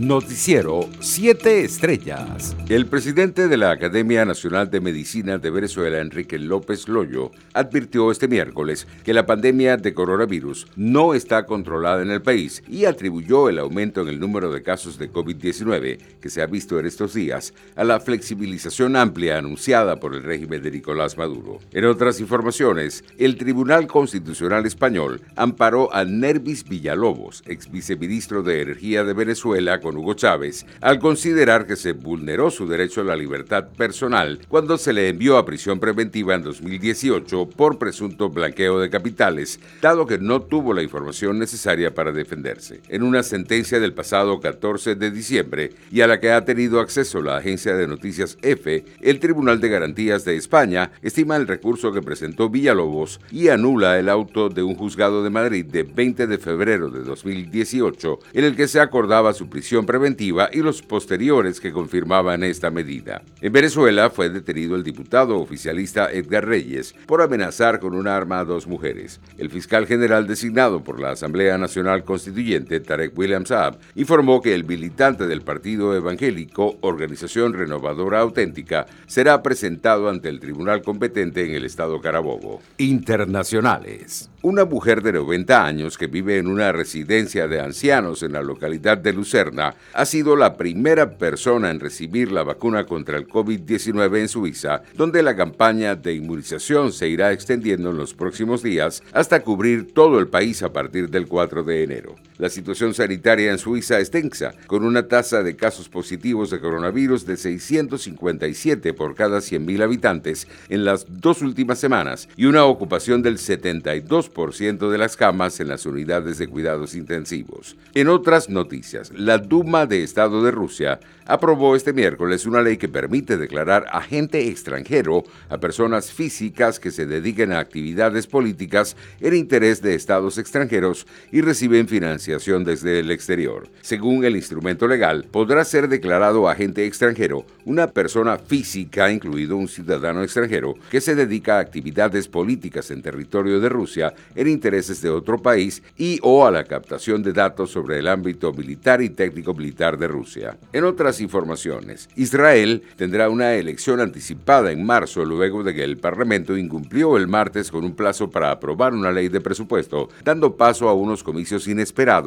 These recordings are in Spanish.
Noticiero 7 Estrellas. El presidente de la Academia Nacional de Medicina de Venezuela, Enrique López Loyo, advirtió este miércoles que la pandemia de coronavirus no está controlada en el país y atribuyó el aumento en el número de casos de COVID-19 que se ha visto en estos días a la flexibilización amplia anunciada por el régimen de Nicolás Maduro. En otras informaciones, el Tribunal Constitucional Español amparó a Nervis Villalobos, ex viceministro de Energía de Venezuela, con Hugo Chávez al considerar que se vulneró su derecho a la libertad personal cuando se le envió a prisión preventiva en 2018 por presunto blanqueo de capitales, dado que no tuvo la información necesaria para defenderse. En una sentencia del pasado 14 de diciembre y a la que ha tenido acceso la agencia de noticias EFE, el Tribunal de Garantías de España estima el recurso que presentó Villalobos y anula el auto de un juzgado de Madrid de 20 de febrero de 2018 en el que se acordaba su prisión preventiva y los posteriores que confirmaban esta medida. En Venezuela fue detenido el diputado oficialista Edgar Reyes por amenazar con un arma a dos mujeres. El fiscal general designado por la Asamblea Nacional Constituyente, Tarek William Saab, informó que el militante del Partido Evangélico, Organización Renovadora Auténtica, será presentado ante el tribunal competente en el estado Carabobo. Internacionales. Una mujer de 90 años que vive en una residencia de ancianos en la localidad de Lucerna ha sido la primera persona en recibir la vacuna contra el COVID-19 en Suiza, donde la campaña de inmunización se irá extendiendo en los próximos días hasta cubrir todo el país a partir del 4 de enero. La situación sanitaria en Suiza es tensa, con una tasa de casos positivos de coronavirus de 657 por cada 100.000 habitantes en las dos últimas semanas y una ocupación del 72 de las camas en las unidades de cuidados intensivos. En otras noticias, la Duma de Estado de Rusia aprobó este miércoles una ley que permite declarar agente extranjero a personas físicas que se dediquen a actividades políticas en interés de estados extranjeros y reciben financiación desde el exterior. Según el instrumento legal, podrá ser declarado agente extranjero una persona física, incluido un ciudadano extranjero, que se dedica a actividades políticas en territorio de Rusia en intereses de otro país y o a la captación de datos sobre el ámbito militar y técnico militar de Rusia. En otras informaciones, Israel tendrá una elección anticipada en marzo luego de que el Parlamento incumplió el martes con un plazo para aprobar una ley de presupuesto, dando paso a unos comicios inesperados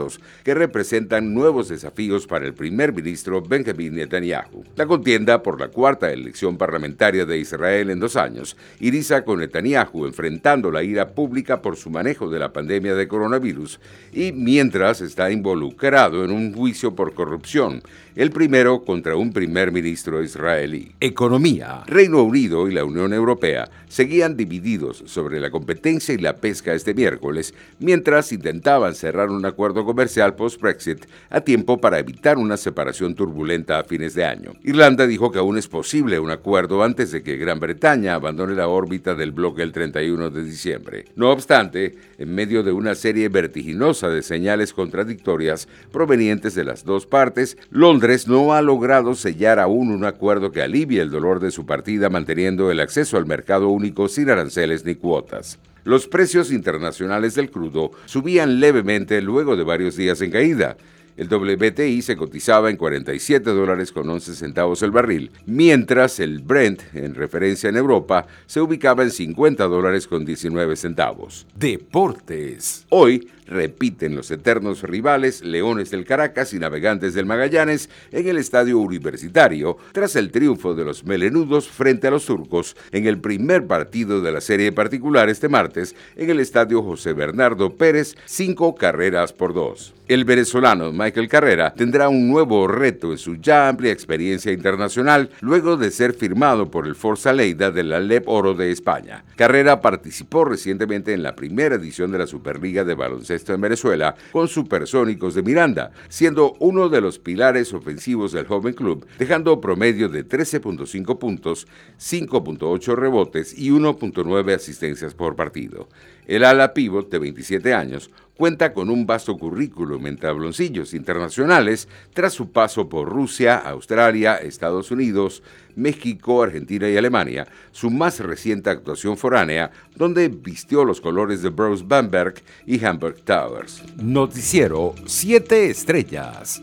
que representan nuevos desafíos para el primer ministro Benjamin Netanyahu. La contienda por la cuarta elección parlamentaria de Israel en dos años iriza con Netanyahu enfrentando la ira pública por su manejo de la pandemia de coronavirus y mientras está involucrado en un juicio por corrupción, el primero contra un primer ministro israelí. Economía. Reino Unido y la Unión Europea seguían divididos sobre la competencia y la pesca este miércoles, mientras intentaban cerrar un acuerdo comercial post-Brexit a tiempo para evitar una separación turbulenta a fines de año. Irlanda dijo que aún es posible un acuerdo antes de que Gran Bretaña abandone la órbita del bloque el 31 de diciembre. No obstante, en medio de una serie vertiginosa de señales contradictorias provenientes de las dos partes, Londres no ha logrado sellar aún un acuerdo que alivie el dolor de su partida manteniendo el acceso al mercado único sin aranceles ni cuotas. Los precios internacionales del crudo subían levemente luego de varios días en caída. El WTI se cotizaba en 47 dólares con 11 centavos el barril, mientras el Brent, en referencia en Europa, se ubicaba en 50 dólares con 19 centavos. Deportes. Hoy, repiten los eternos rivales Leones del Caracas y Navegantes del Magallanes en el estadio universitario tras el triunfo de los melenudos frente a los turcos en el primer partido de la serie particular este martes en el estadio José Bernardo Pérez, cinco carreras por dos. El venezolano Michael Carrera tendrá un nuevo reto en su ya amplia experiencia internacional luego de ser firmado por el Forza Leida de la LEP Oro de España. Carrera participó recientemente en la primera edición de la Superliga de Baloncesto en Venezuela con Supersónicos de Miranda, siendo uno de los pilares ofensivos del joven club, dejando promedio de 13.5 puntos, 5.8 rebotes y 1.9 asistencias por partido. El ala pívot de 27 años cuenta con un vasto currículum en tabloncillos internacionales tras su paso por Rusia, Australia, Estados Unidos, México, Argentina y Alemania, su más reciente actuación foránea, donde vistió los colores de Bruce Bamberg y Hamburg Towers. Noticiero 7 Estrellas.